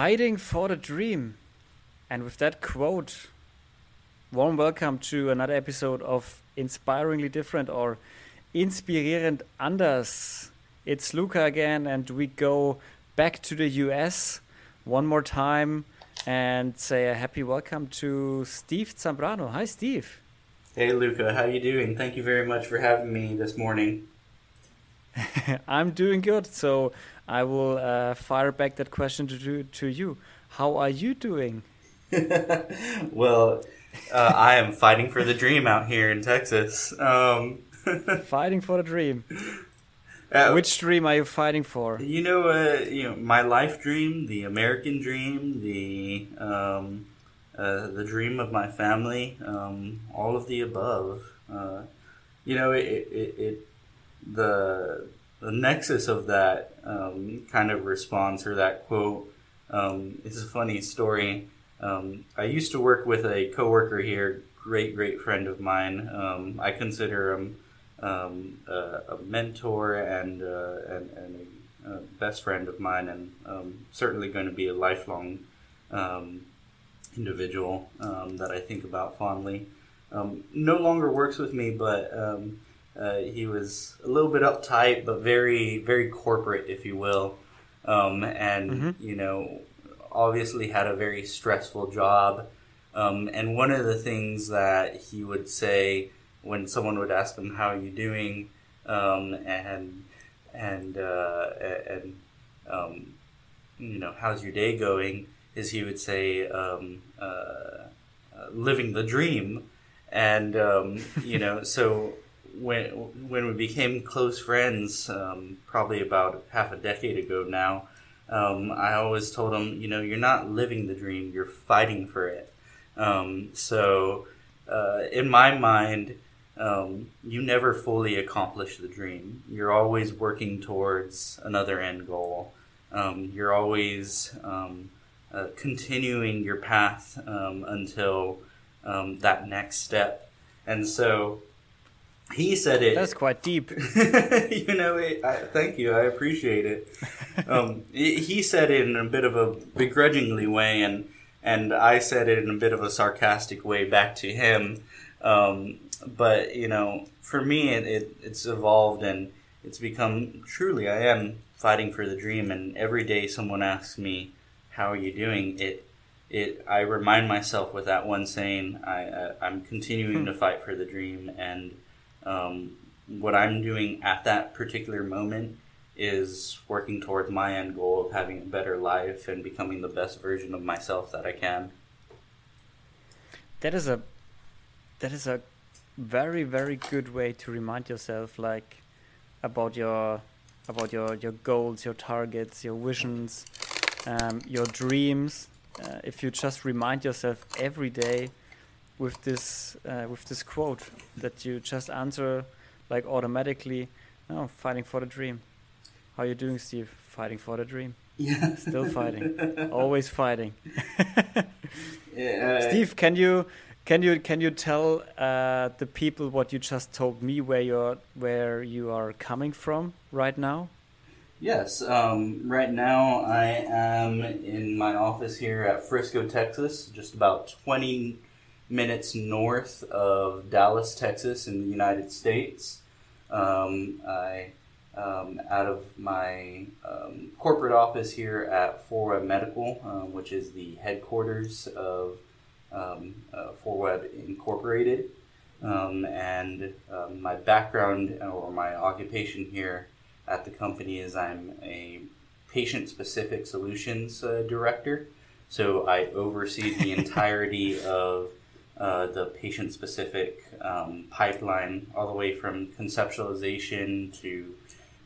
Fighting for the Dream. And with that quote, warm welcome to another episode of Inspiringly Different or Inspirierend Anders. It's Luca again, and we go back to the US one more time and say a happy welcome to Steve Zambrano. Hi, Steve. Hey, Luca. How you doing? Thank you very much for having me this morning. I'm doing good. So I will uh, fire back that question to, to you. How are you doing? well, uh, I am fighting for the dream out here in Texas. Um, fighting for the dream. Uh, Which dream are you fighting for? You know, uh, you know, my life dream, the American dream, the um, uh, the dream of my family, um, all of the above. Uh, you know, it, it, it, the the nexus of that um, kind of response or that quote. Um, it's a funny story. Um, I used to work with a coworker here, great great friend of mine. Um, I consider him um, a, a, mentor and, uh, and, and a, a, best friend of mine, and um, certainly going to be a lifelong individual that I think about fondly. No longer works with me, but uh, he was a little bit uptight, but very, very corporate, if you will. and, mm-hmm. you know, obviously had a very stressful job. and one of the things that he would say, when someone would ask him how are you doing um, and and uh, and um, you know how's your day going is he would say um, uh, uh living the dream and um, you know so when when we became close friends um, probably about half a decade ago now um, I always told him you know you're not living the dream you're fighting for it so uh, in my mind um, you never fully accomplish the dream. You're always working towards another end goal. Um, you're always um, uh, continuing your path um, until um, that next step. And so he said it. That's quite deep. you know, it, I, thank you. I appreciate it. Um, he said it in a bit of a begrudgingly way, and and I said it in a bit of a sarcastic way back to him. Um, but you know, for me, it, it, it's evolved and it's become truly. I am fighting for the dream, and every day someone asks me, "How are you doing?" It it I remind myself with that one saying, I, I am continuing to hmm. fight for the dream, and um, what I'm doing at that particular moment is working towards my end goal of having a better life and becoming the best version of myself that I can. That is a that is a very very good way to remind yourself like about your about your your goals your targets your visions um, your dreams uh, if you just remind yourself every day with this uh, with this quote that you just answer like automatically oh fighting for the dream. How are you doing steve? Fighting for the dream? Yeah. Still fighting. Always fighting. Yeah, uh, steve can you can you can you tell uh, the people what you just told me where you're where you are coming from right now? Yes, um, right now I am in my office here at Frisco, Texas, just about twenty minutes north of Dallas, Texas, in the United States. Um, I um, out of my um, corporate office here at 4Web Medical, uh, which is the headquarters of um, uh, Web Incorporated. Um, and um, my background or my occupation here at the company is I'm a patient specific solutions uh, director. So I oversee the entirety of uh, the patient specific um, pipeline, all the way from conceptualization to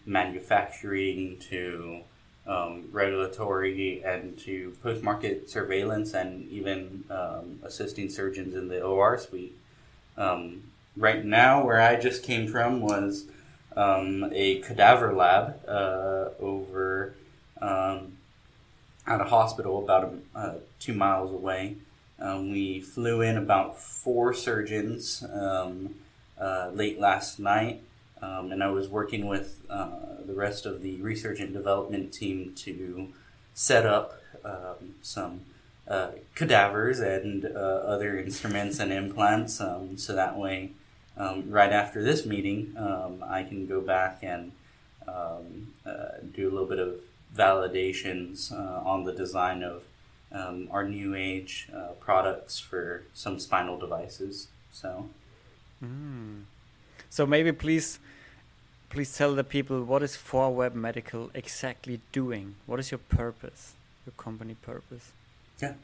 manufacturing to um, regulatory and to post market surveillance and even um, assisting surgeons in the OR suite. Um, right now, where I just came from was um, a cadaver lab uh, over um, at a hospital about uh, two miles away. Um, we flew in about four surgeons uh, late last night. Um, and I was working with uh, the rest of the research and development team to set up um, some uh, cadavers and uh, other instruments and implants, um, so that way, um, right after this meeting, um, I can go back and um, uh, do a little bit of validations uh, on the design of um, our new age uh, products for some spinal devices. So, mm. so maybe please, please tell the people what is 4Web Medical exactly doing. What is your purpose, your company purpose? Yeah.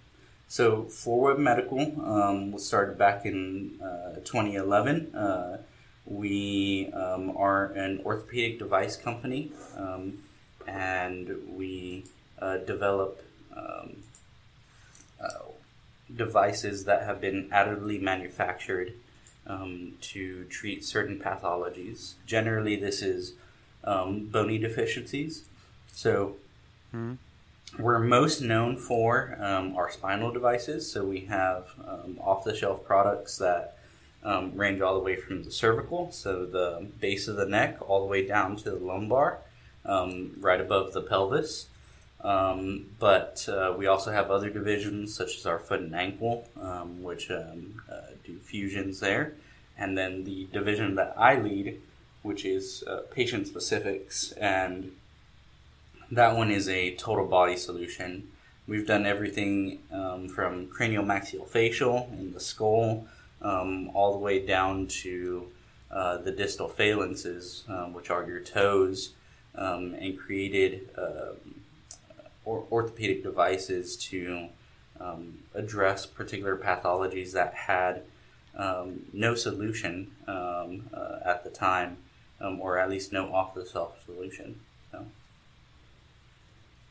So, 4Web Medical um, was started back in uh, 2011. Uh, we um, are an orthopedic device company, um, and we uh, develop um, uh, devices that have been additively manufactured um, to treat certain pathologies. Generally, this is um, bony deficiencies. So, mm-hmm. we're most known for um, our spinal devices. So, we have um, off the shelf products that um, range all the way from the cervical, so the base of the neck, all the way down to the lumbar, um, right above the pelvis. Um, but uh, we also have other divisions such as our foot and ankle, um, which um, uh, do fusions there. And then the division that I lead, which is uh, patient specifics, and that one is a total body solution. We've done everything um, from cranial maxillofacial in the skull um, all the way down to uh, the distal phalanxes, um, which are your toes, and created um, or- orthopedic devices to um, address particular pathologies that had um, no solution uh, at the time, or at least no off-the-shelf solution. So.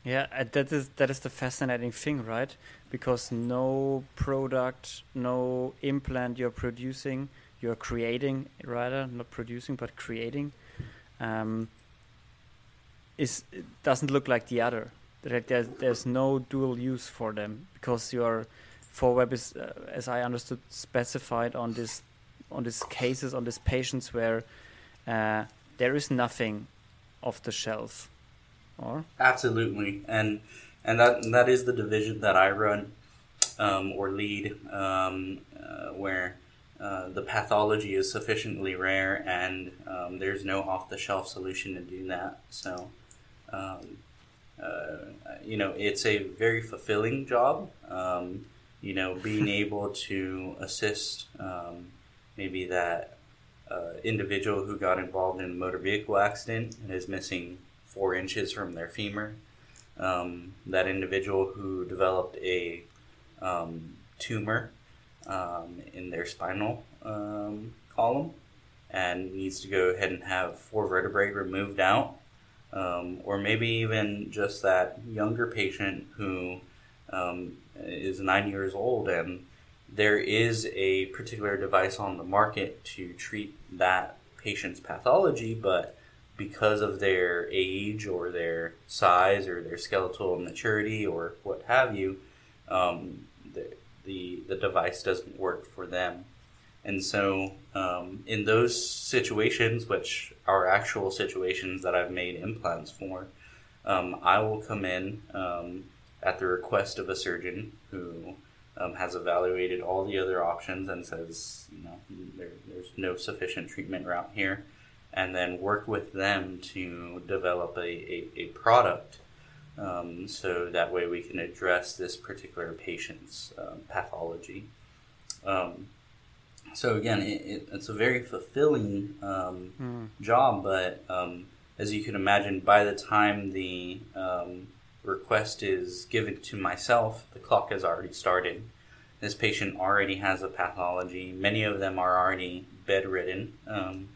Yeah, that is that is the fascinating thing, right? Because no product, no implant you're producing, you're creating rather not producing but creating, um, is doesn't look like the other. There's there's no dual use for them because your 4Web is, uh, as I understood, specified on this on these cases on these patients where uh, there is nothing off the shelf or? Absolutely. And and that and that is the division that I run um, or lead um, uh, where uh, the pathology is sufficiently rare and um, there's no off the shelf solution to do that. So um, you know it's a very fulfilling job um, you know being able to assist um, maybe that uh, individual who got involved in a motor vehicle accident and is missing four inches from their femur. Um, that individual who developed a um, tumor um, in their spinal um, column and needs to go ahead and have four vertebrae removed out. Um, or maybe even just that younger patient who um, is nine years old and there is a particular device on the market to treat that patient's pathology, but because of their age or their size or their skeletal maturity or what have you, um, the, the, the device doesn't work for them. And so, um, in those situations, which are actual situations that I've made implants for, um, I will come in um, at the request of a surgeon who um, has evaluated all the other options and says, you know, there, there's no sufficient treatment route here and then work with them to develop a, a, a product um, so that way we can address this particular patient's um, pathology. Um, so again, it, it, it's a very fulfilling mm. job, but um, as you can imagine, by the time the um, request is given to myself, the clock has already started. This patient already has a pathology. Many of them are already bedridden. Um,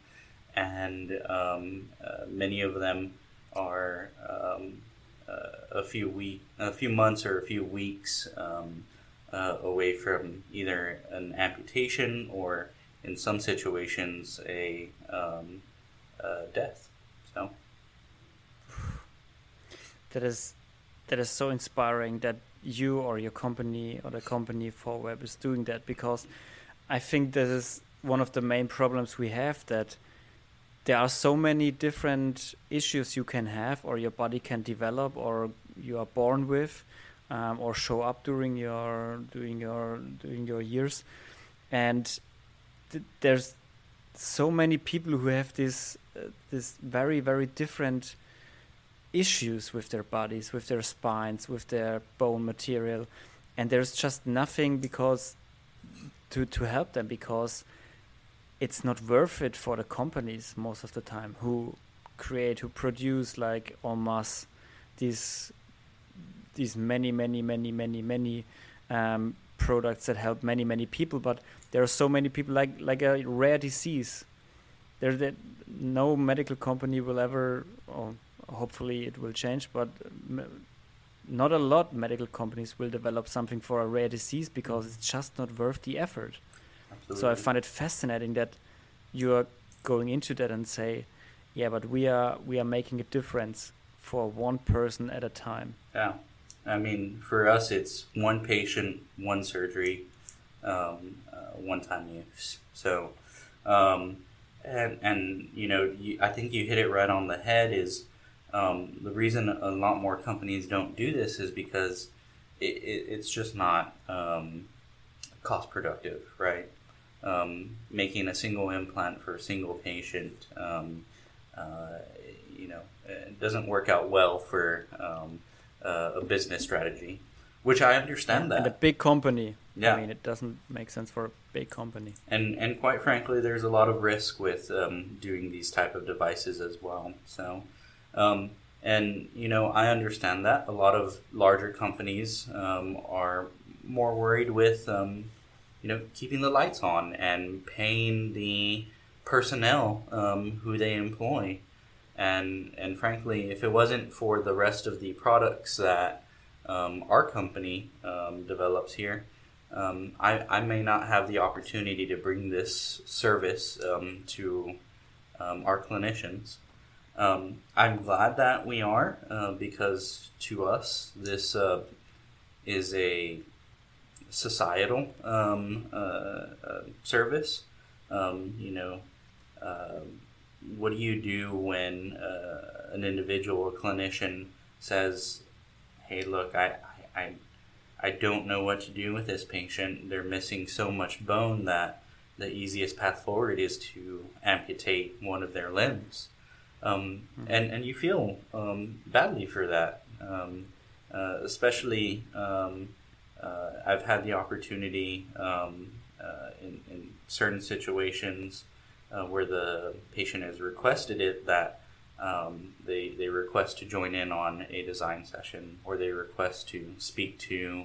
and um, uh, many of them are um, uh, a few week, a few months or a few weeks um, uh, away from either an amputation or, in some situations, a um, death. So that is that is so inspiring that you or your company or the company 4Web is doing that because I think this is one of the main problems we have that there are so many different issues you can have or your body can develop or you are born with um, or show up during your during your during your years. And th- there's so many people who have this uh, this very very different issues with their bodies with their spines with their bone material. And there's just nothing because to to help them because it's not worth it for the companies most of the time who create who produce like en masse these these many many many many many um, products that help many many people but there are so many people like like a rare disease. There that no medical company will ever or hopefully it will change but not a lot medical companies will develop something for a rare disease because it's just not worth the effort. Absolutely. so i find it fascinating that you are going into that and say yeah but we are we are making a difference for one person at a time. Yeah i mean for us it's one patient one surgery um, uh, one time use so um, and and you know you, i think you hit it right on the head is um, the reason a lot more companies don't do this is because it, it, it's just not um, cost productive, right? Um, making a single implant for a single patient, um, uh, you know, it doesn't work out well for uh, a business strategy, which I understand that. And a big company, yeah. I mean, it doesn't make sense for a big company. And and quite frankly, there's a lot of risk with um, doing these type of devices as well. So. Um, and you know, I understand that a lot of larger companies um, are more worried with um, you know keeping the lights on and paying the personnel um, who they employ. And and frankly, if it wasn't for the rest of the products that um, our company um, develops here, um, I, I may not have the opportunity to bring this service to our clinicians. Um, I'm glad that we are uh, because to us this uh, is a societal um, uh, uh service. Um, you know, um, what do you do when uh, an individual or clinician says, "Hey, look, I, I, I don't know what to do with this patient. They're missing so much bone that." The easiest path forward is to amputate one of their limbs um, mm-hmm. and and you feel um, badly for that. Um, uh, especially, um, uh, I've had the opportunity um, uh, in, in certain situations uh, where the patient has requested it that um, they they request to join in on a design session or they request to speak to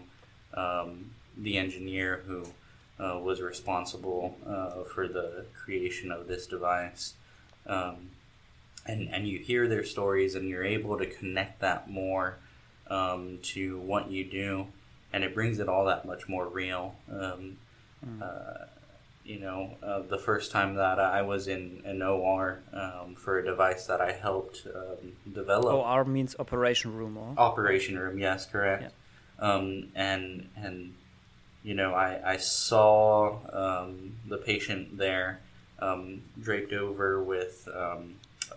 the engineer who uh, was responsible uh, for the creation of this device. Um, and and you hear their stories and you're able to connect that more um, to what you do and it brings it all that much more real um, mm. uh, you know uh, the first time that I was in an OR um, for a device that I helped um, develop OR means operation room or? operation room yes correct yeah. Um, and and you know I, I saw um, the patient there draped over with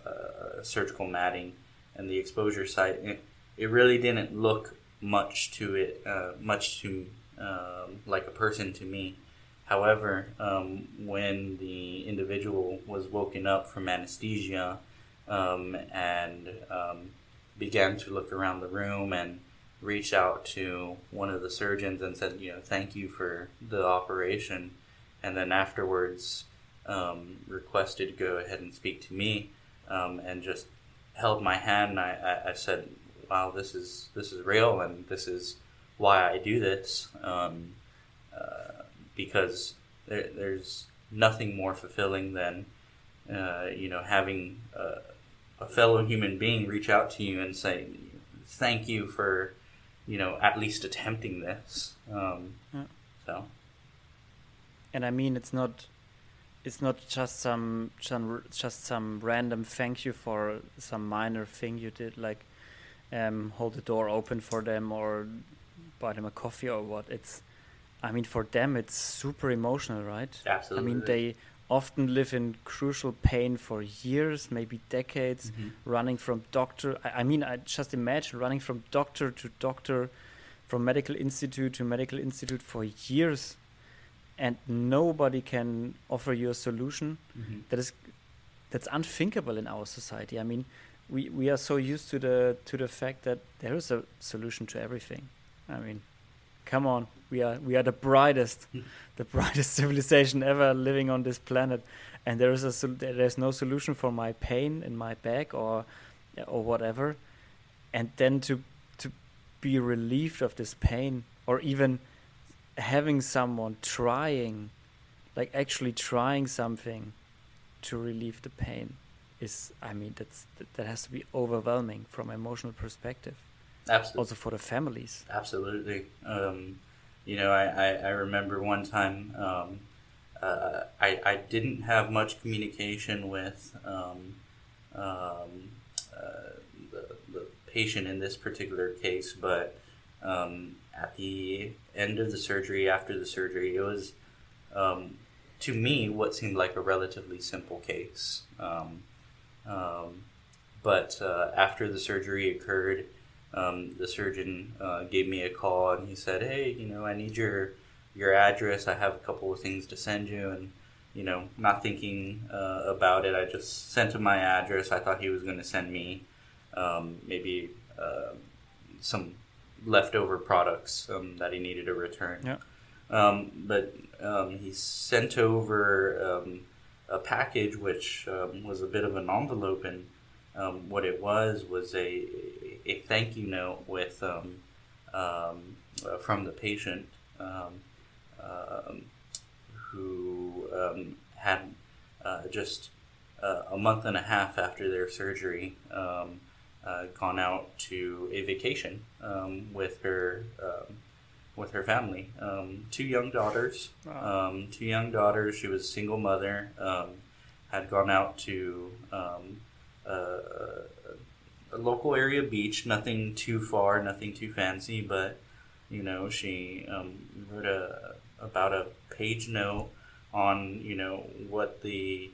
uh, surgical matting and the exposure site, it, it really didn't look much to it, uh, much to um, like a person to me. However, um, when the individual was woken up from anesthesia um, and um, began to look around the room and reach out to one of the surgeons and said, you know, thank you for the operation, and then afterwards um, requested to go ahead and speak to me um, and just held my hand. And I, I, said, "Wow, this is this is real, and this is why I do this." Um, uh, because there, there's nothing more fulfilling than uh, you know having a, a, fellow human being reach out to you and say, "Thank you for." You know, at least attempting this. Um, yeah. So, and I mean, it's not it's not just some just some random thank you for some minor thing you did like um, hold the door open for them or buy them a coffee or what it's i mean for them it's super emotional right absolutely i mean they often live in crucial pain for years, maybe decades, Mhm. running from doctor. I, I mean, I just imagine running from doctor to doctor, from medical institute to medical institute for years, and nobody can offer you a solution. Mhm. That is, that's unthinkable in our society. I mean, we, we are so used to the to the fact that there is a solution to everything. I mean, come on, we are we are the brightest, the brightest civilization ever living on this planet, and there is a there's no solution for my pain in my back or or whatever, and then to to be relieved of this pain or even having someone trying, like actually trying something to relieve the pain is I mean that's that, that has to be overwhelming from an emotional perspective Absolutely. also for the families Absolutely. Um, you know, I, I, I remember one time um, uh, I, I didn't have much communication with um, um, uh, the, the patient in this particular case, but um, at the end of the surgery, after the surgery, it was um, to me what seemed like a relatively simple case. Um, um, but uh, after the surgery occurred, um, the surgeon uh, gave me a call and he said, "Hey, you know, I need your your address. I have a couple of things to send you." And you know, not thinking uh, about it, I just sent him my address. I thought he was going to send me um, maybe uh, some leftover products um, that he needed to return. Yeah. Um, but um, he sent over um, a package which um, was a bit of an envelope, and um, what it was was a a thank you note with um, um, uh, from the patient um, um, who um, had uh, just uh, a month and a half after their surgery um, uh, gone out to a vacation um, with her um, with her family. Um, two young daughters. Um, two young daughters. She was a single mother. Um, had gone out to a local area beach. Nothing too far. Nothing too fancy. But you know, she um, wrote a about a page note on you know what the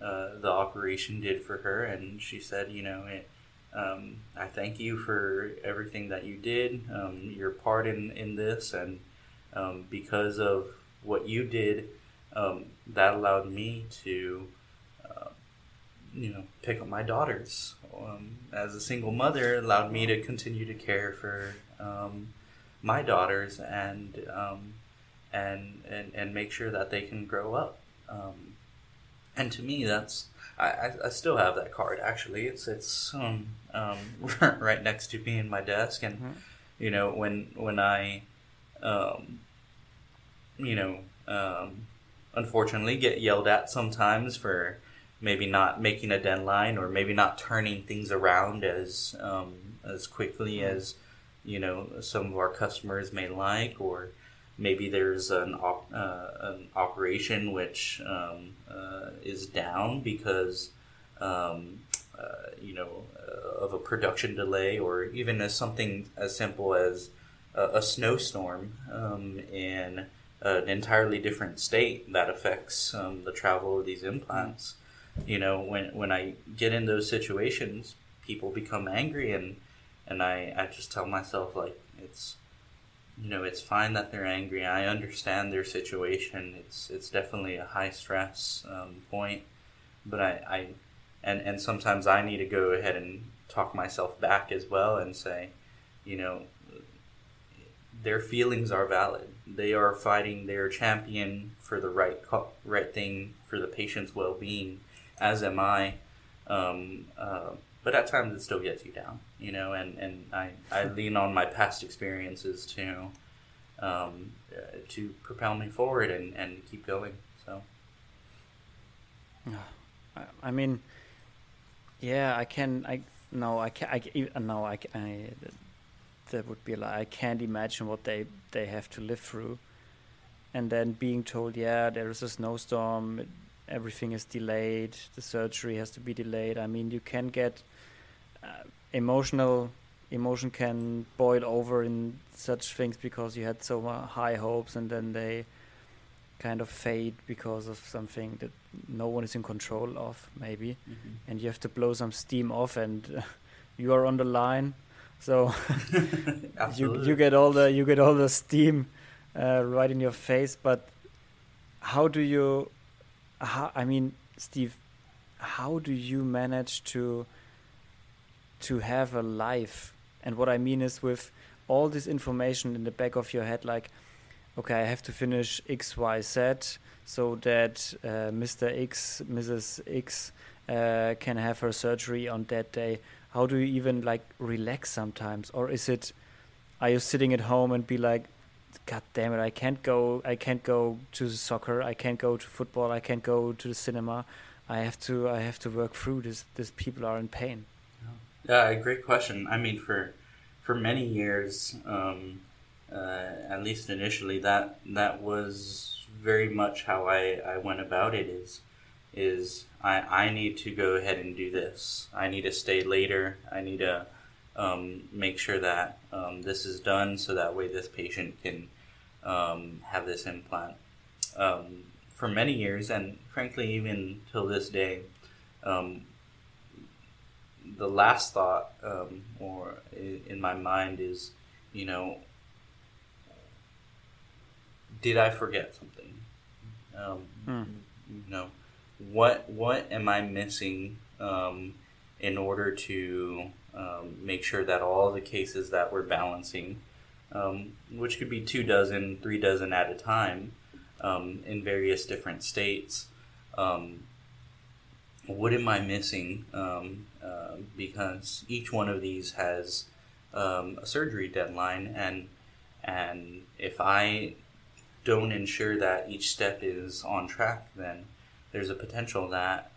uh, the operation did for her, and she said, you know, it, um, I thank you for everything that you did, um, your part in, in this, and um, because of what you did, um, that allowed me to, you know, pick up my daughters. Um, as a single mother, allowed me to continue to care for um, my daughters and, um, and and and make sure that they can grow up. Um, and to me, that's I, I, still have that card. Actually, it's it's um, um, right next to me in my desk, and Mhm. you know when when I, um, you know, um, unfortunately get yelled at sometimes for maybe not making a deadline or maybe not turning things around as um, as quickly as you know some of our customers may like or maybe there's an, op- uh, an operation which um, uh, is down because um, uh, you know uh, of a production delay or even as something as simple as a, a snowstorm um, in an entirely different state that affects um, the travel of these implants you know when when I get in those situations people become angry and and I, I just tell myself like it's you know it's fine that they're angry. I understand their situation. It's it's definitely a high stress um, point but I, I and and sometimes i need to go ahead and talk myself back as well and say you know their feelings are valid. They are fighting their champion for the right co- right thing for the patient's well-being as am i um, uh, but at times it still gets you down, you know, and, and I, I lean on my past experiences to um, uh, to propel me forward and, and keep going. So I, mean, yeah, I can. I no, I can. I no, I, I. That would be like I can't imagine what they they have to live through, and then being told, yeah, there is a snowstorm, everything is delayed, the surgery has to be delayed. I mean, you can get uh, emotional. Emotion can boil over in such things because you had so uh, high hopes, and then they kind of fade because of something that no one is in control of, maybe, Mhm. and you have to blow some steam off, and uh, you are on the line, so you you get all the you get all the steam uh, right in your face. But how do you? How, I mean, Steve, how do you manage to to have a life? And what I mean is with all this information in the back of your head, like, okay, I have to finish X, Y, Z, so that uh, Mr. X, Mrs. X uh, can have her surgery on that day. How do you even like relax sometimes, or is it? Are you sitting at home and be like, God damn it, I can't go, I can't go to the soccer, I can't go to football, I can't go to the cinema. I have to, I have to work through this. These people are in pain. Yeah, great question. I mean, for for many years, um, uh, at least initially, that that was very much how I, I went about it. Is is I I need to go ahead and do this. I need to stay later. I need to um, make sure that um, this is done, so that way this patient can um, have this implant. Um, for many years, and frankly, even till this day, um, the last thought um, or in my mind is, you know, did I forget something? Um, Hmm. You know, what what am I missing um, in order to um, make sure that all the cases that we're balancing, um, which could be two dozen, three dozen at a time, um, in various different states, um, what am I missing? Um, uh, because each one of these has um, a surgery deadline, and and if I don't ensure that each step is on track, then there's a potential that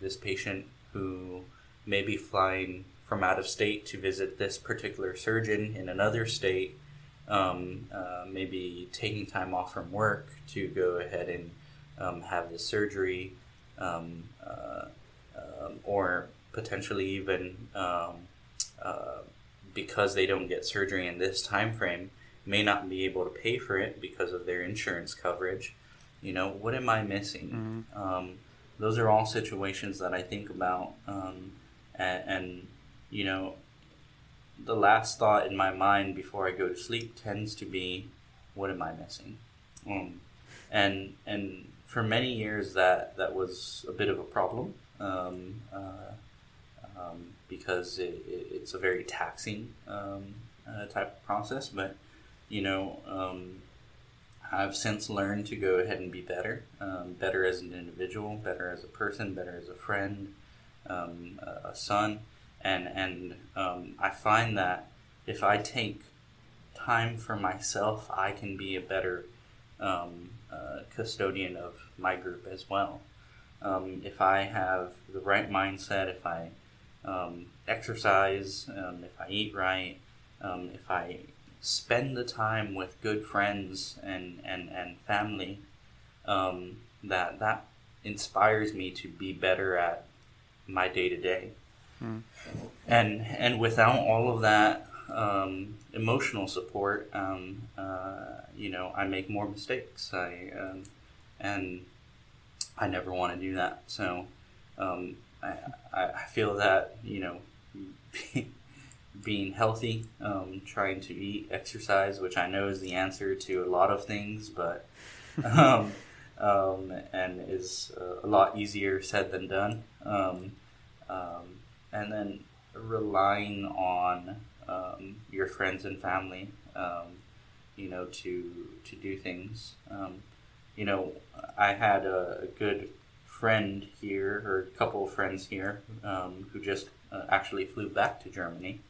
this patient who may be flying from out of state to visit this particular surgeon in another state, um, uh, maybe taking time off from work to go ahead and um, have this surgery, um, uh, um, or potentially even um, uh, because they don't get surgery in this time frame, may not be able to pay for it because of their insurance coverage. You know, what am I missing? Um, those are all situations that I think about, um, and, and you know, the last thought in my mind before I go to sleep tends to be, "What am I missing?" Um, and and for many years that that was a bit of a problem um, uh, um, because it, it, it's a very taxing um, uh, type of process. But you know, um, I've since learned to go ahead and be better, um, better as an individual, better as a person, better as a friend, a son, and and um, I find that if I take time for myself, I can be a better um, uh, custodian of my group as well. Um, if I have the right mindset, if I um, exercise, um, if I eat right, um, if I spend the time with good friends and, and, and family, that that inspires me to be better at my day to day. And and without all of that um, emotional support, um, uh, you know, I make more mistakes. I um, and I never want to do that. So um, I, I I feel that you know being healthy, um, trying to eat, exercise, which I know is the answer to a lot of things, but um, um, and is uh, a lot easier said than done. And then relying on um, your friends and family, um, you know, to to do things. Um, you know, I had a, a good friend here, or a couple of friends here, um, who just uh, actually flew back to Germany.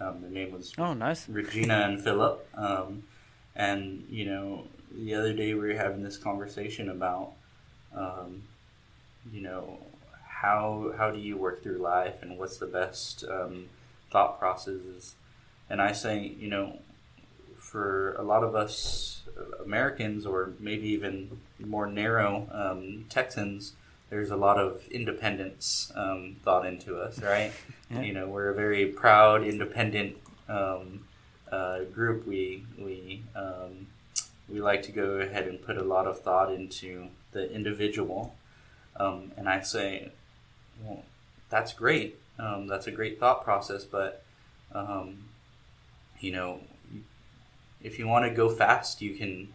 Um, their name was Oh, nice. Regina and Philip. Um, and, you know, the other day we were having this conversation about, um, you know, how, how do you work through life and what's the best um, thought processes. And I say, you know, for a lot of us Americans or maybe even more narrow um, Texans, there's a lot of independence um, thought into us, right? Yeah. You know, we're a very proud, independent um, uh, group. We we um, we like to go ahead and put a lot of thought into the individual. Um, and I say, well, that's great. Um, that's a great thought process, but um, you know, if you want to go fast, you can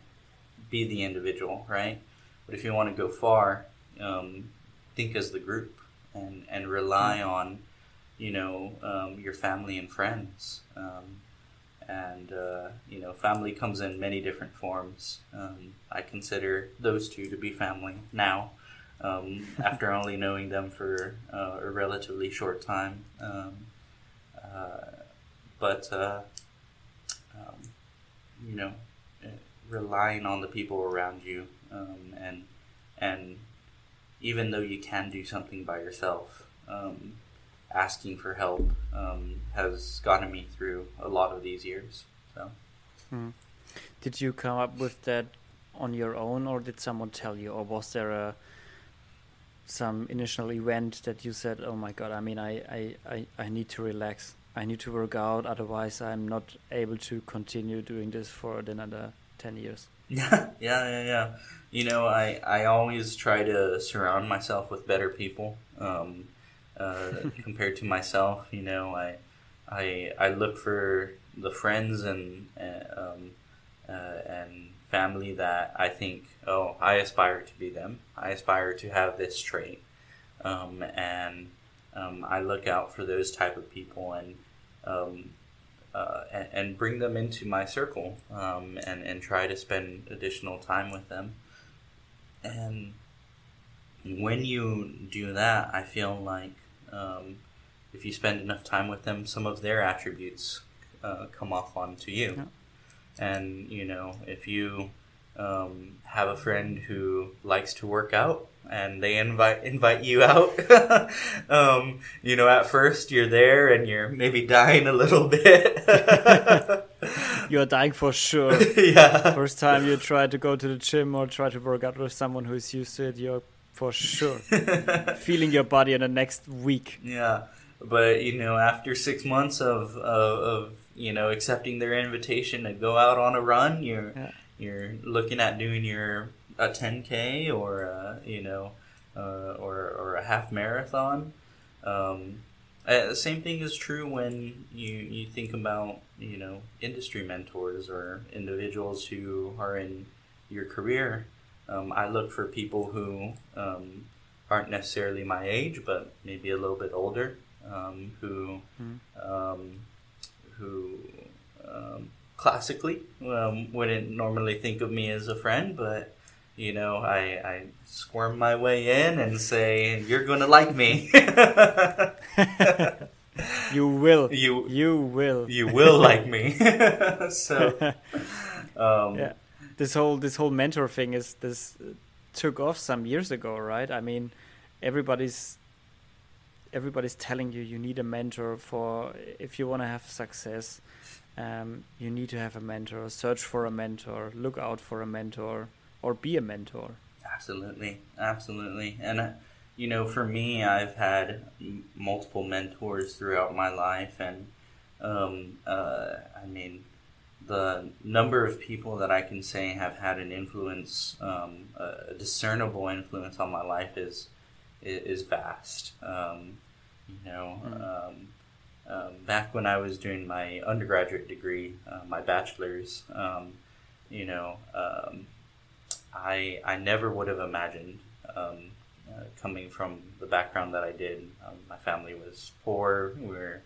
be the individual, right? But if you want to go far, um, think as the group and and rely mm-hmm. on, you know, um, your family and friends. Um, and uh, you know, family comes in many different forms. Um, I consider those two to be family now um, after only knowing them for uh, a relatively short time. Um, uh, but uh, um, you know, eh, relying on the people around you, um, and and even though you can do something by yourself, um, asking for help um, has gotten me through a lot of these years. So. Hmm. Did you come up with that on your own, or did someone tell you, or was there a some initial event that you said, "Oh my God! I mean, I, I, I, I need to relax. I need to work out. Otherwise, I'm not able to continue doing this for another ten years." Yeah, yeah, yeah, yeah. You know, I, I always try to surround myself with better people um, uh, compared to myself. You know, I, I, I look for the friends and uh, um, uh, and family that I think, oh, I aspire to be them. I aspire to have this trait, um, and um, I look out for those type of people and, um, uh, and, and bring them into my circle um, and and try to spend additional time with them. And when you do that, I feel like um, if you spend enough time with them, some of their attributes uh, come off onto you. Yeah and you know if you um, have a friend who likes to work out and they invite invite you out um, you know at first you're there and you're maybe dying a little bit. You're dying for sure. Yeah. First time you try to go to the gym or try to work out with someone who's used to it you're for sure feeling your body in the next week. Yeah. But you know after six months of, of, of you know, accepting their invitation to go out on a run. You're yeah. you're looking at doing your a 10k or a, you know, uh, or or a half marathon. Um, uh, the same thing is true when you you think about you know industry mentors or individuals who are in your career. Um, I look for people who um, aren't necessarily my age, but maybe a little bit older, um, who mm who um, classically um, wouldn't normally think of me as a friend, but you know, I, I squirm my way in and say, "You're going to like me." you will. You you will. You will like me. so, um, yeah, this whole this whole mentor thing is this took off some years ago, right? I mean, everybody's everybody's telling you you need a mentor for if you want to have success um, you need to have a mentor. Search for a mentor. Look out for a mentor or be a mentor. Absolutely. Absolutely. And uh, you know for me i've had m- multiple mentors throughout my life and um, uh, i mean the number of people that I can say have had an influence, um, a discernible influence on my life is is, vast. Um, you know, mm. um, um, back when I was doing my undergraduate degree, uh, my bachelor's, um, you know, um, I I never would have imagined um, uh, coming from the background that I did. Um, my family was poor. We were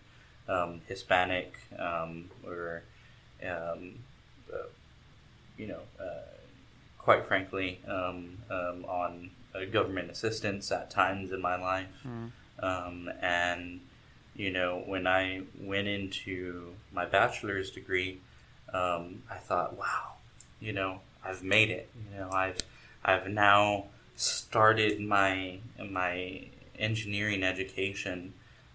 Hispanic. we were, uh, you know, uh, quite frankly, on government assistance at times in my life. Mm. Um, and, you know, when I went into my bachelor's degree, um, I thought, wow, you know, I've made it. You know, I've, I've now started my, my engineering education.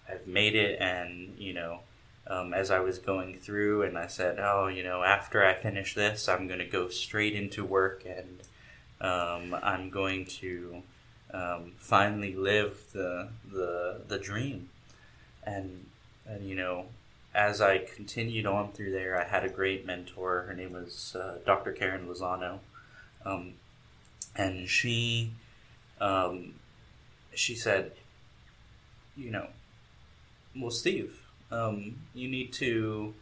I've made it, and, you know, um, as I was going through, and I said, oh, you know, after I finish this, I'm going to go straight into work and um, I'm going to um, finally live the the the dream, and and you know as I continued on through there, I had a great mentor. Her name was uh, Dr. Karen Lozano, um, and she um, she said, you know, well, Steve, um, you need to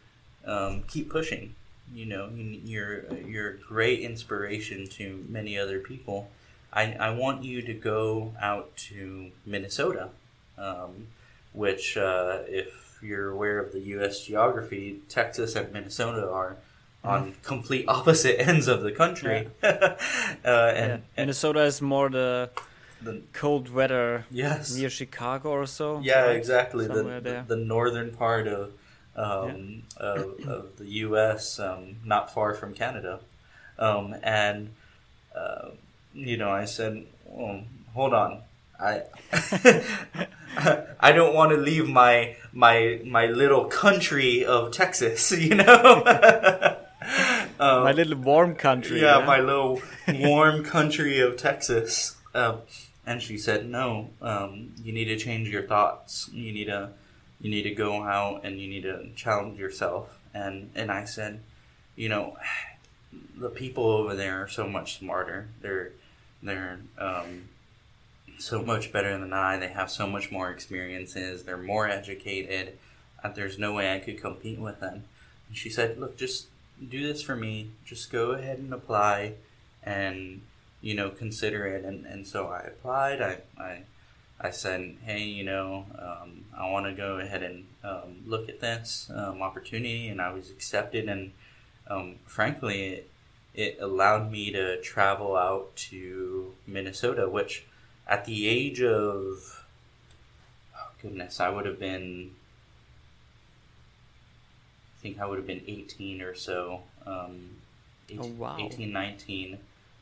um, keep pushing. You know, you're you're a great inspiration to many other people. I, I want you to go out to Minnesota, um, which, uh, if you're aware of the U.S. geography, Texas and Minnesota are on mm. complete opposite ends of the country. Yeah. uh, and, yeah. Minnesota is more the the cold weather yes. near Chicago or so. Yeah, right? exactly. the, the, the, northern part of, um, yeah. of, of, the U.S., um, not far from Canada. Um, and, uh, you know, I said, well, hold on. I I don't want to leave my my my little country of Texas, you know. um, my little warm country. Yeah, yeah, my little warm country of Texas. Um, and she said, "No, um, you need to change your thoughts. You need to, you need to go out and you need to challenge yourself." And and I said, "You know, the people over there are so much smarter. They're they're um, so much better than I. They have so much more experiences. They're more educated. There's no way I could compete with them." And she said, "Look, just do this for me. Just go ahead and apply, and." you know, consider it. And, and so I applied. I, I, I said, hey, you know, um, I want to go ahead and um, look at this um, opportunity. And I was accepted. And um, frankly, it, it allowed me to travel out to Minnesota, which at the age of, oh goodness, I would have been, I think I would have been 18 or so. Um, 18, oh, wow. 18, 19.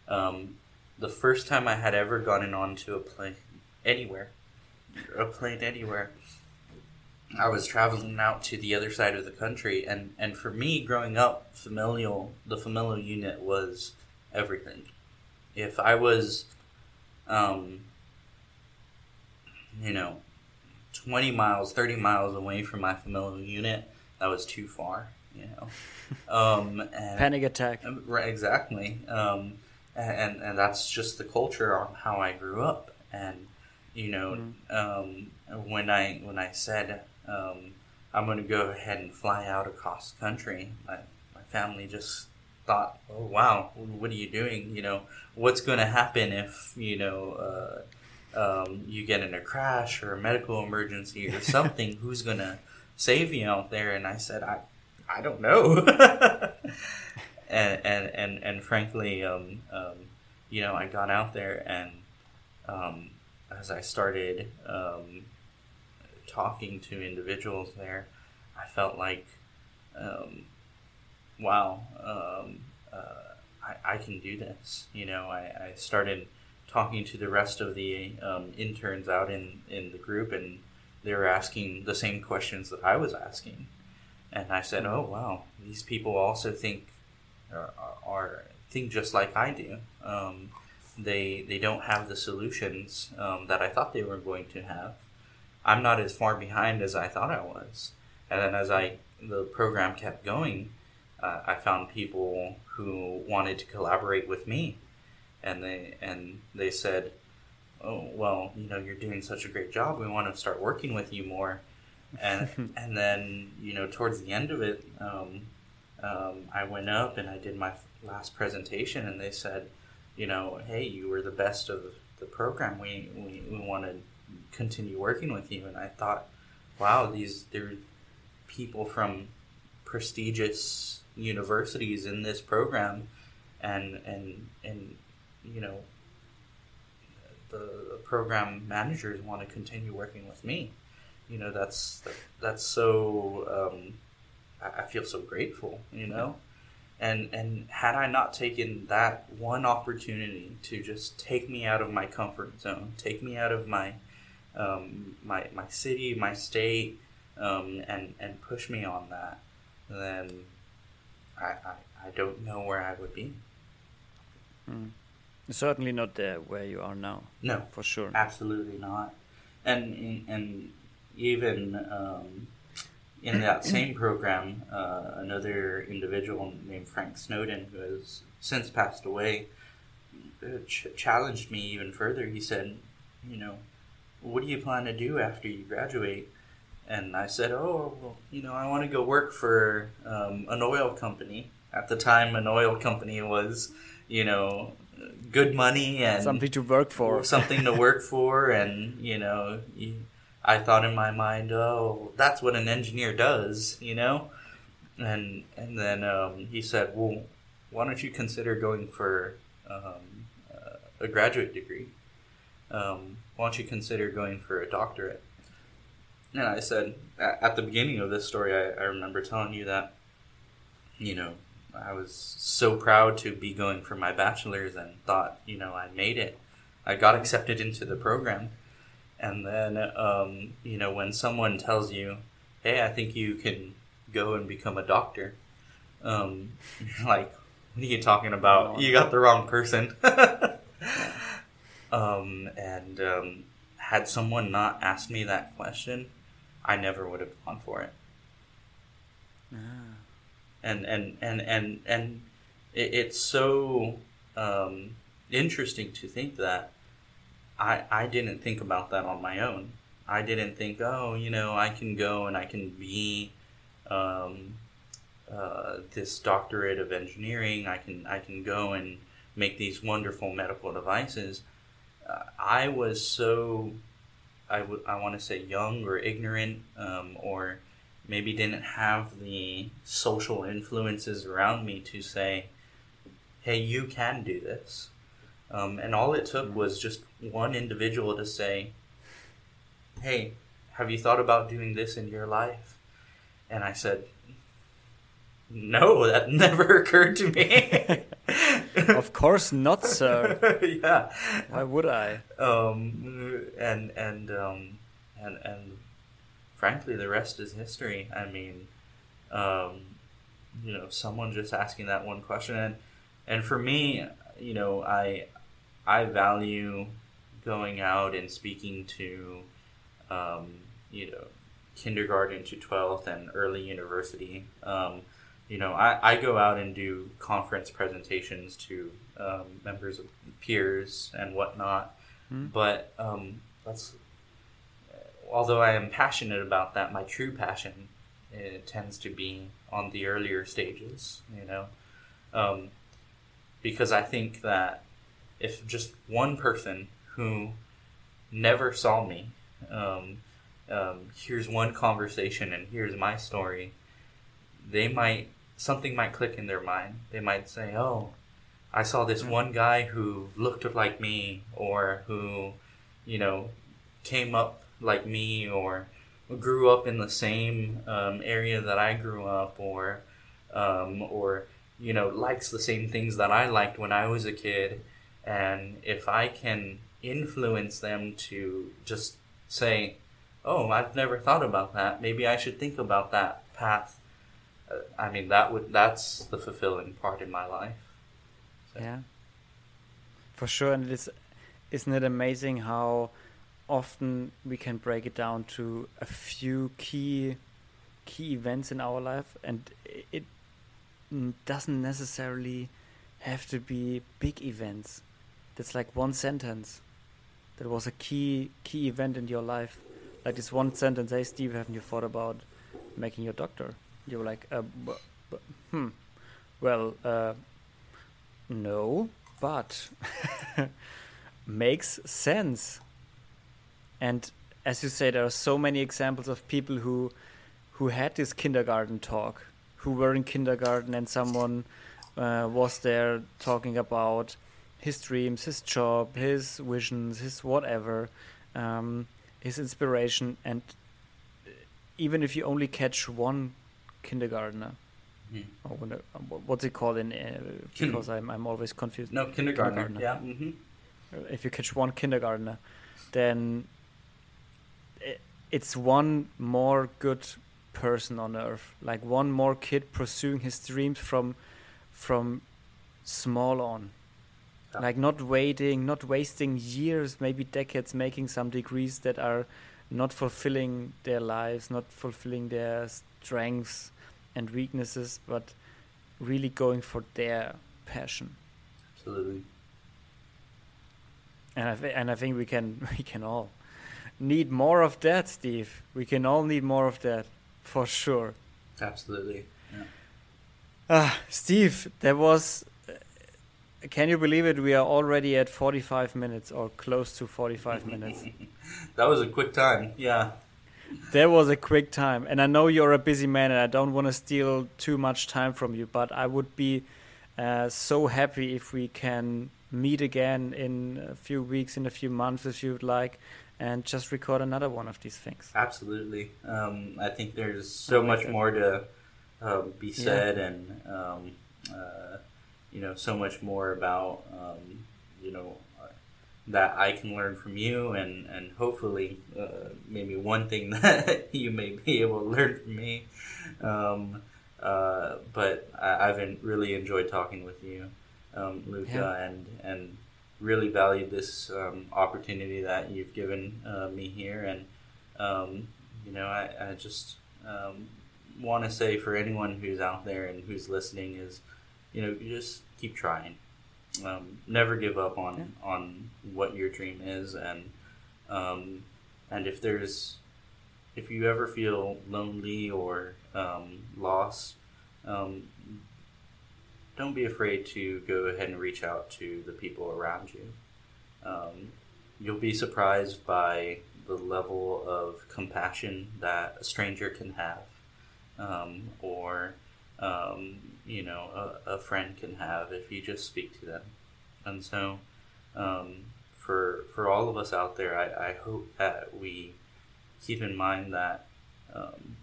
Um, the first time I had ever gotten onto a plane anywhere, a plane anywhere. I was traveling out to the other side of the country, and and for me, growing up, familial the familial unit was everything. If I was, um, you know, twenty miles, thirty miles away from my familial unit, that was too far. You know, um, and, panic attack. Right, exactly. Um, and and that's just the culture on how I grew up. And you know, mm-hmm. um, when I when I said um, I'm going to go ahead and fly out across country, my my family just thought, "Oh wow, what are you doing? You know, what's going to happen if you know?" Uh, um, you get in a crash or a medical emergency or something, who's gonna save you out there? And I said, I, I don't know. and and and, and frankly, um, um, you know, I got out there and um, as I started um, talking to individuals there, I felt like, um, wow, um, uh, I, I can do this. You know, I, I started talking to the rest of the interns out in, in the group and they were asking the same questions that I was asking. And I said, oh, wow, these people also think are, are think just like I do. They they don't have the solutions um, that I thought they were going to have. I'm not as far behind as I thought I was. And then as I the program kept going, uh, I found people who wanted to collaborate with me, and they and they said, "Oh well, you know, you're doing such a great job. We want to start working with you more." And and then you know, towards the end of it, um, um, I went up and I did my last presentation, and they said, you know, hey, you were the best of the program. We we, we want to continue working with you. And I thought, wow, these there people from prestigious universities in this program, and and and you know, the program managers want to continue working with me. You know, that's that's so. Um, I, feel so grateful, you know? And and had I not taken that one opportunity to just take me out of my comfort zone, take me out of my um, my my city, my state, um, and and push me on that, then I, I, I don't know where I would be. Mm. Certainly not there where you are now. No, for sure. Absolutely not. And and even um, in that same program, uh, another individual named Frank Snowden, who has since passed away, uh, ch- challenged me even further. He said, "You know, what do you plan to do after you graduate?" And I said, "Oh, well, you know, I want to go work for um, an oil company." At the time, an oil company was, you know, good money and something to work for, something to work for, and you know. You, I thought in my mind, oh, that's what an engineer does, you know? And and then um, he said, well, why don't you consider going for um, uh, a graduate degree? Um, why don't you consider going for a doctorate? And I said, at the beginning of this story, I, I remember telling you that, you know, I was so proud to be going for my bachelor's and thought, you know, I made it. I got accepted into the program and then, um, you know, when someone tells you, hey, I think you can go and become a doctor, um, like, what are you talking about? You got the wrong person. um, and um, had someone not asked me that question, I never would have gone for it. Ah. And, and, and, and, and it, it's so um, interesting to think that I, I didn't think about that on my own. I didn't think, oh, you know, I can go and I can be um, uh, this doctorate of engineering. I can I can go and make these wonderful medical devices. Uh, I was so I I want to say young or ignorant um, or maybe didn't have the social influences around me to say, hey, you can do this. Um, and all it took was just one individual to say, Hey, have you thought about doing this in your life? And I said, No, that never occurred to me. of course not, sir. yeah. Why would I? Um, and and um, and and frankly, the rest is history. I mean, um, you know, someone just asking that one question, and and for me, you know, I I value going out and speaking to, um, you know, kindergarten to 12th and early university. Um, you know, I, I go out and do conference presentations to um, members of peers and whatnot. Mm. But um, that's, although I am passionate about that, my true passion it tends to be on the earlier stages, you know, um, because I think that if just one person who never saw me um, um, here's one conversation and here's my story they might something might click in their mind they might say oh i saw this mm-hmm. one guy who looked like me or who you know came up like me or grew up in the same um, area that i grew up or um, or you know likes the same things that i liked when i was a kid and if I can influence them to just say, "Oh, I've never thought about that. Maybe I should think about that path." Uh, I mean, that would that's the fulfilling part in my life. So. Yeah, for sure. And it's isn't it amazing how often we can break it down to a few key key events in our life, and it doesn't necessarily have to be big events that's like one sentence that was a key key event in your life. Like this one sentence hey steve haven't you thought about making your doctor? You were like uh, hmm. Well uh, no but makes sense. And as you say there are so many examples of people who who had this kindergarten talk who were in kindergarten and someone uh, was there talking about his dreams, his job, his visions, his whatever, um, his inspiration, and even if you only catch one kindergartner, mm. or what's it called in? Uh, because I'm I'm always confused. No, kindergartner. kindergartner. Yeah. Mm-hmm. If you catch one kindergartner, then it's one more good person on earth, like one more kid pursuing his dreams from from small on like not waiting not wasting years maybe decades making some degrees that are not fulfilling their lives not fulfilling their strengths and weaknesses, but really going for their passion. Absolutely. And I th- and I think we can we can all need more of that, Steve. We can all need more of that for sure. Absolutely. Yeah. Ah, Steve, there was. Uh, can you believe it? We are already at 45 minutes or close to 45 minutes. that was a quick time. Yeah. There was a quick time. And I know you're a busy man and I don't want to steal too much time from you, but I would be uh, so happy if we can meet again in a few weeks, in a few months, if you'd like, and just record another one of these things. Absolutely. Um, I think there's so much more to um, be said, yeah. and um, uh, you know, so much more about um, you know that I can learn from you, and and hopefully uh, maybe one thing that you may be able to learn from me. Um, uh, but I, have really enjoyed talking with you, um, Luca, yeah. and and really valued this um, opportunity that you've given uh, me here, and um, you know I, I just um, want to say for anyone who's out there and who's listening is, you know, just keep trying. Um, never give up on yeah. on what your dream is, and um, and if there's if you ever feel lonely or um, lost, um, don't be afraid to go ahead and reach out to the people around you. Um, you'll be surprised by the level of compassion that a stranger can have um, or um, you know a, a, friend can have if you just speak to them. And so, um, for for all of us out there, I, I hope that we keep in mind that um,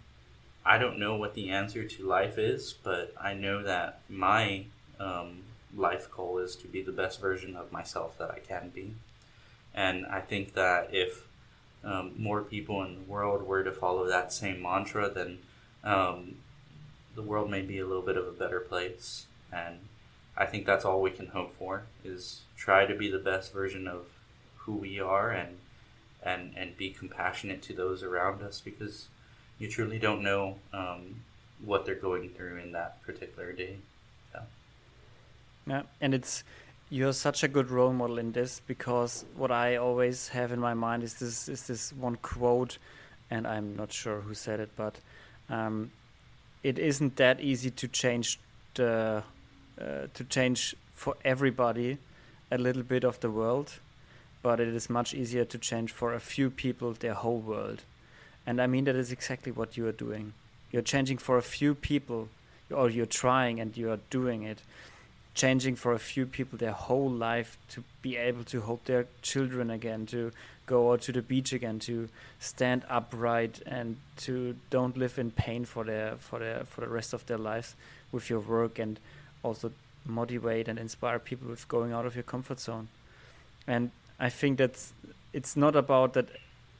I don't know what the answer to life is, but I know that my um, life goal is to be the best version of myself that I can be. And I think that if um, more people in the world were to follow that same mantra, then um, the world may be a little bit of a better place. And I think that's all we can hope for is try to be the best version of who we are and and and be compassionate to those around us because you truly don't know um, what they're going through in that particular day. So. Yeah, and it's you're such a good role model in this because what I always have in my mind is this is this one quote, and I'm not sure who said it, but um, it isn't that easy to change the uh, to change for everybody a little bit of the world, but it is much easier to change for a few people their whole world. And I mean that is exactly what you are doing. You're changing for a few people, or you're trying and you are doing it changing for a few people their whole life to be able to hold their children again, to go out to the beach again, to stand upright and to don't live in pain for their for their for the rest of their lives with your work and also motivate and inspire people with going out of your comfort zone. And I think that's it's not about that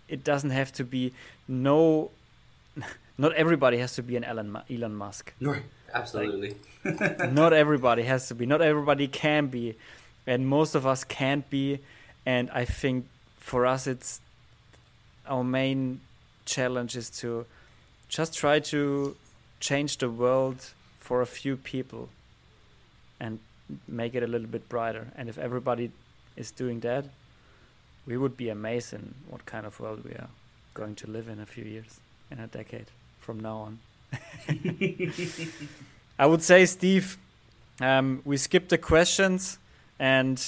it doesn't have to be no not everybody has to be an Elon Elon Musk. Right. Absolutely. Like, not everybody has to be. Not everybody can be, and most of us can't be. And I think for us, it's our main challenge is to just try to change the world for a few people and make it a little bit brighter. And if everybody is doing that, we would be amazing what kind of world we are going to live in a few years, in a decade from now on. I would say, Steve, um, we skip the questions and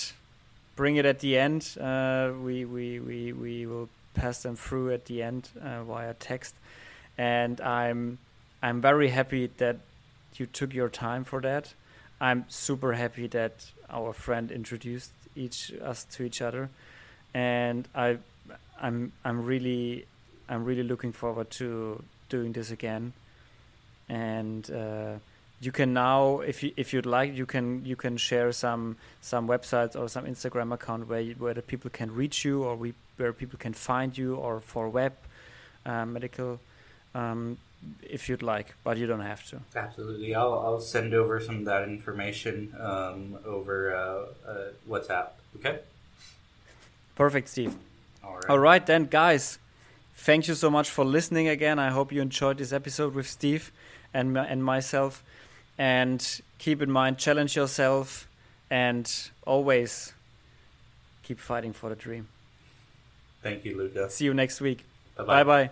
bring it at the end. Uh, we, we, we, we will pass them through at the end uh, via text. And I'm, I'm very happy that you took your time for that. I'm super happy that our friend introduced each us to each other, and I, I'm I'm really I'm really looking forward to doing this again and uh, you can now if you if you'd like you can you can share some some websites or some instagram account where you, where the people can reach you or we, where people can find you or 4Web uh, medical um, if you'd like but you don't have to absolutely i'll, I'll send over some of that information um, over uh, uh whatsapp okay perfect steve all right. all right then guys thank you so much for listening again. I hope you enjoyed this episode with Steve and and myself. And keep in mind, challenge yourself, and always keep fighting for the dream. Thank you, Luca. See you next week. Bye bye.